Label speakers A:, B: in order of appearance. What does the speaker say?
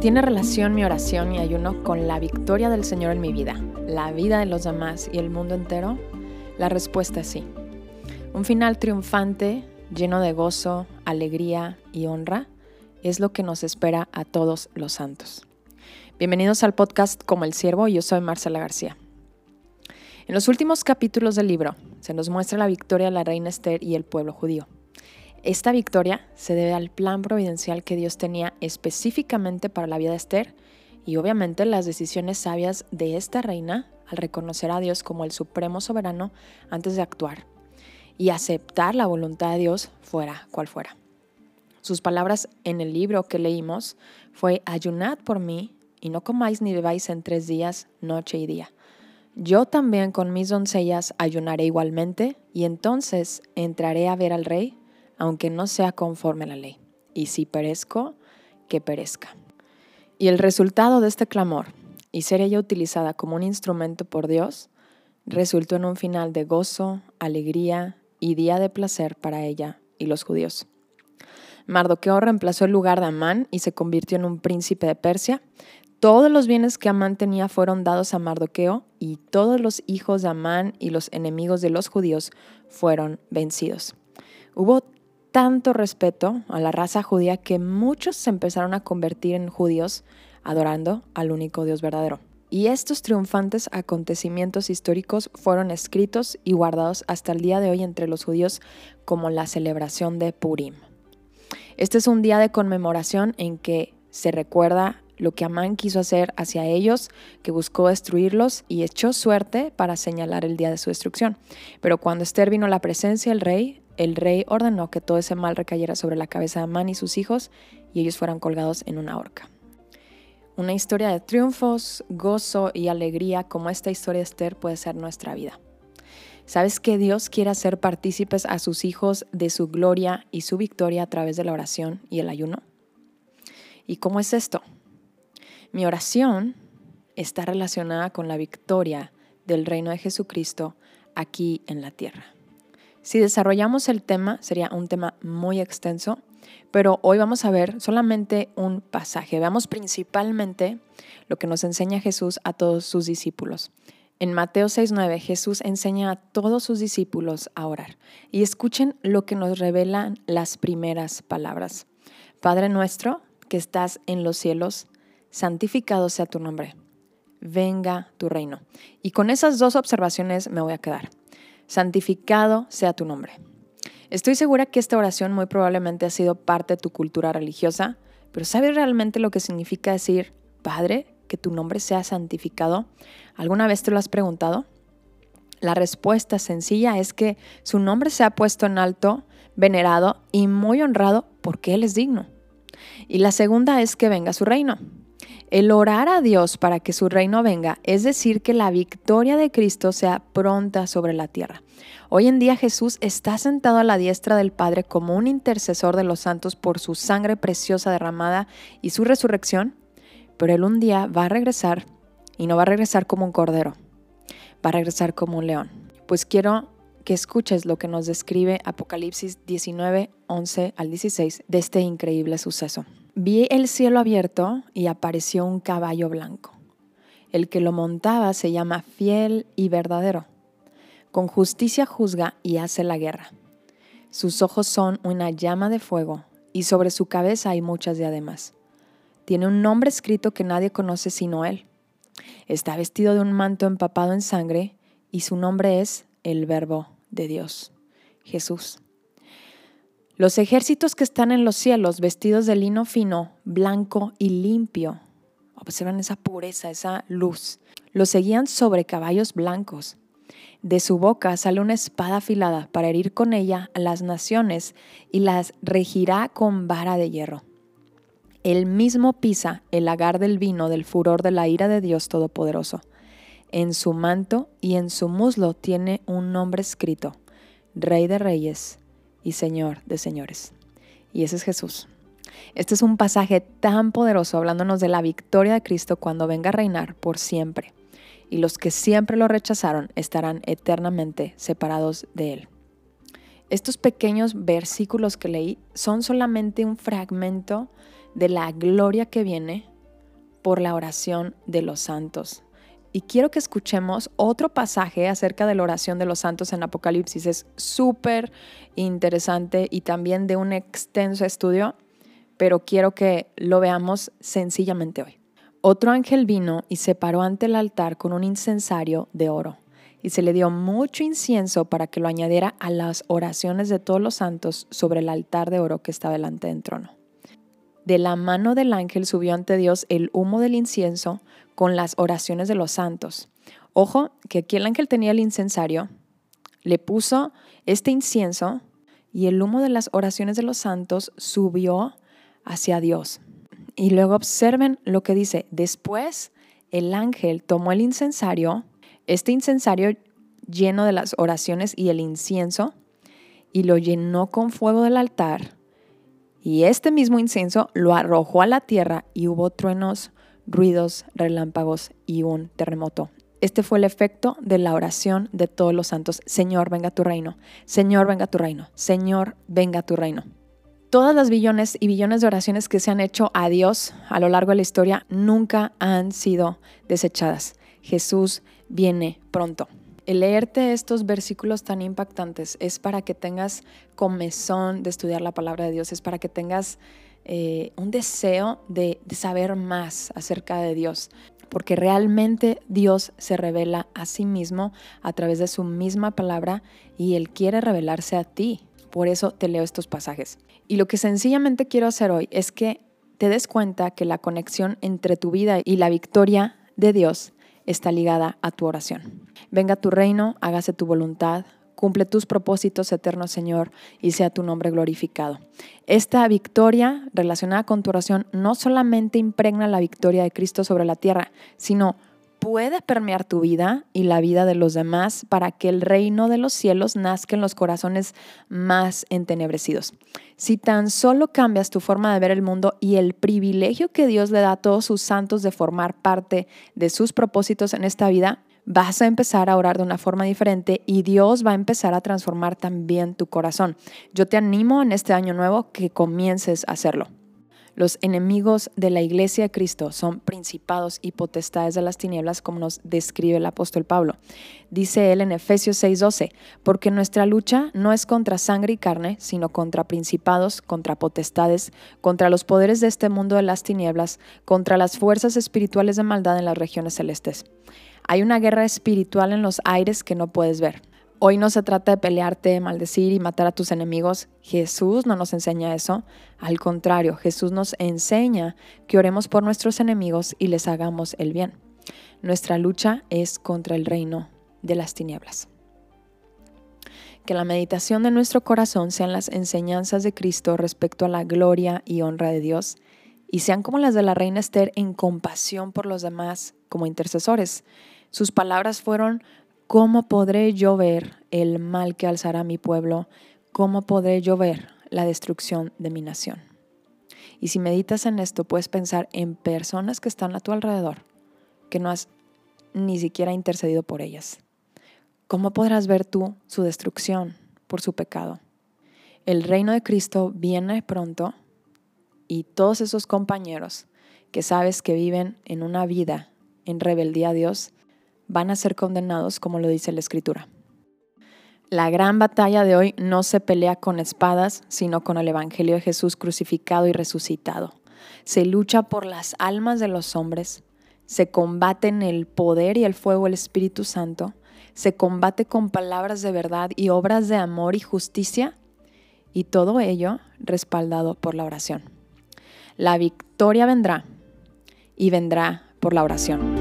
A: ¿Tiene relación mi oración y ayuno con la victoria del Señor en mi vida, la vida de los demás y el mundo entero? La respuesta es sí. Un final triunfante, lleno de gozo, alegría y honra, es lo que nos espera a todos los santos. Bienvenidos al podcast Como el Siervo, yo soy Marcela García. En los últimos capítulos del libro se nos muestra la victoria de la reina Esther y el pueblo judío. Esta victoria se debe al plan providencial que Dios tenía específicamente para la vida de Esther y obviamente las decisiones sabias de esta reina al reconocer a Dios como el supremo soberano antes de actuar y aceptar la voluntad de Dios fuera cual fuera. Sus palabras en el libro que leímos fue, ayunad por mí y no comáis ni bebáis en tres días, noche y día. Yo también con mis doncellas ayunaré igualmente y entonces entraré a ver al rey aunque no sea conforme a la ley. Y si perezco, que perezca. Y el resultado de este clamor, y ser ella utilizada como un instrumento por Dios, resultó en un final de gozo, alegría y día de placer para ella y los judíos. Mardoqueo reemplazó el lugar de Amán y se convirtió en un príncipe de Persia. Todos los bienes que Amán tenía fueron dados a Mardoqueo y todos los hijos de Amán y los enemigos de los judíos fueron vencidos. Hubo tanto respeto a la raza judía que muchos se empezaron a convertir en judíos adorando al único Dios verdadero. Y estos triunfantes acontecimientos históricos fueron escritos y guardados hasta el día de hoy entre los judíos como la celebración de Purim. Este es un día de conmemoración en que se recuerda lo que Amán quiso hacer hacia ellos, que buscó destruirlos y echó suerte para señalar el día de su destrucción. Pero cuando Esther vino la presencia del rey, el rey ordenó que todo ese mal recayera sobre la cabeza de Amán y sus hijos y ellos fueran colgados en una horca. Una historia de triunfos, gozo y alegría como esta historia de Esther puede ser nuestra vida. ¿Sabes que Dios quiere hacer partícipes a sus hijos de su gloria y su victoria a través de la oración y el ayuno? ¿Y cómo es esto? Mi oración está relacionada con la victoria del reino de Jesucristo aquí en la tierra. Si desarrollamos el tema, sería un tema muy extenso, pero hoy vamos a ver solamente un pasaje. Veamos principalmente lo que nos enseña Jesús a todos sus discípulos. En Mateo 6:9 Jesús enseña a todos sus discípulos a orar. Y escuchen lo que nos revelan las primeras palabras. Padre nuestro que estás en los cielos, santificado sea tu nombre. Venga tu reino. Y con esas dos observaciones me voy a quedar santificado sea tu nombre. Estoy segura que esta oración muy probablemente ha sido parte de tu cultura religiosa, pero ¿sabes realmente lo que significa decir, Padre, que tu nombre sea santificado? ¿Alguna vez te lo has preguntado? La respuesta sencilla es que su nombre se ha puesto en alto, venerado y muy honrado porque Él es digno. Y la segunda es que venga su reino. El orar a Dios para que su reino venga es decir que la victoria de Cristo sea pronta sobre la tierra. Hoy en día Jesús está sentado a la diestra del Padre como un intercesor de los santos por su sangre preciosa derramada y su resurrección, pero Él un día va a regresar y no va a regresar como un cordero, va a regresar como un león. Pues quiero que escuches lo que nos describe Apocalipsis 19, 11 al 16 de este increíble suceso. Vi el cielo abierto y apareció un caballo blanco. El que lo montaba se llama fiel y verdadero. Con justicia juzga y hace la guerra. Sus ojos son una llama de fuego y sobre su cabeza hay muchas diademas. Tiene un nombre escrito que nadie conoce sino él. Está vestido de un manto empapado en sangre y su nombre es el Verbo de Dios, Jesús. Los ejércitos que están en los cielos vestidos de lino fino, blanco y limpio, observan esa pureza, esa luz. Los seguían sobre caballos blancos. De su boca sale una espada afilada para herir con ella a las naciones y las regirá con vara de hierro. Él mismo pisa el lagar del vino del furor de la ira de Dios Todopoderoso. En su manto y en su muslo tiene un nombre escrito, Rey de Reyes y Señor de señores. Y ese es Jesús. Este es un pasaje tan poderoso hablándonos de la victoria de Cristo cuando venga a reinar por siempre. Y los que siempre lo rechazaron estarán eternamente separados de Él. Estos pequeños versículos que leí son solamente un fragmento de la gloria que viene por la oración de los santos. Y quiero que escuchemos otro pasaje acerca de la oración de los santos en Apocalipsis. Es súper interesante y también de un extenso estudio, pero quiero que lo veamos sencillamente hoy. Otro ángel vino y se paró ante el altar con un incensario de oro, y se le dio mucho incienso para que lo añadiera a las oraciones de todos los santos sobre el altar de oro que está delante del trono. De la mano del ángel subió ante Dios el humo del incienso con las oraciones de los santos. Ojo, que aquí el ángel tenía el incensario, le puso este incienso y el humo de las oraciones de los santos subió hacia Dios. Y luego observen lo que dice. Después el ángel tomó el incensario, este incensario lleno de las oraciones y el incienso, y lo llenó con fuego del altar. Y este mismo incienso lo arrojó a la tierra y hubo truenos, ruidos, relámpagos y un terremoto. Este fue el efecto de la oración de todos los santos. Señor, venga tu reino. Señor, venga tu reino. Señor, venga tu reino. Todas las billones y billones de oraciones que se han hecho a Dios a lo largo de la historia nunca han sido desechadas. Jesús viene pronto. El leerte estos versículos tan impactantes es para que tengas comezón de estudiar la palabra de Dios, es para que tengas eh, un deseo de, de saber más acerca de Dios, porque realmente Dios se revela a sí mismo a través de su misma palabra y Él quiere revelarse a ti. Por eso te leo estos pasajes. Y lo que sencillamente quiero hacer hoy es que te des cuenta que la conexión entre tu vida y la victoria de Dios está ligada a tu oración. Venga tu reino, hágase tu voluntad, cumple tus propósitos eternos, Señor, y sea tu nombre glorificado. Esta victoria relacionada con tu oración no solamente impregna la victoria de Cristo sobre la tierra, sino puede permear tu vida y la vida de los demás para que el reino de los cielos nazca en los corazones más entenebrecidos. Si tan solo cambias tu forma de ver el mundo y el privilegio que Dios le da a todos sus santos de formar parte de sus propósitos en esta vida, vas a empezar a orar de una forma diferente y Dios va a empezar a transformar también tu corazón. Yo te animo en este año nuevo que comiences a hacerlo. Los enemigos de la iglesia de Cristo son principados y potestades de las tinieblas, como nos describe el apóstol Pablo. Dice él en Efesios 6:12, porque nuestra lucha no es contra sangre y carne, sino contra principados, contra potestades, contra los poderes de este mundo de las tinieblas, contra las fuerzas espirituales de maldad en las regiones celestes. Hay una guerra espiritual en los aires que no puedes ver. Hoy no se trata de pelearte, maldecir y matar a tus enemigos. Jesús no nos enseña eso. Al contrario, Jesús nos enseña que oremos por nuestros enemigos y les hagamos el bien. Nuestra lucha es contra el reino de las tinieblas. Que la meditación de nuestro corazón sean las enseñanzas de Cristo respecto a la gloria y honra de Dios y sean como las de la reina Esther en compasión por los demás como intercesores. Sus palabras fueron ¿Cómo podré yo ver el mal que alzará mi pueblo? ¿Cómo podré yo ver la destrucción de mi nación? Y si meditas en esto, puedes pensar en personas que están a tu alrededor, que no has ni siquiera intercedido por ellas. ¿Cómo podrás ver tú su destrucción por su pecado? El reino de Cristo viene pronto y todos esos compañeros que sabes que viven en una vida en rebeldía a Dios, van a ser condenados como lo dice la Escritura. La gran batalla de hoy no se pelea con espadas, sino con el Evangelio de Jesús crucificado y resucitado. Se lucha por las almas de los hombres, se combate en el poder y el fuego del Espíritu Santo, se combate con palabras de verdad y obras de amor y justicia, y todo ello respaldado por la oración. La victoria vendrá y vendrá por la oración.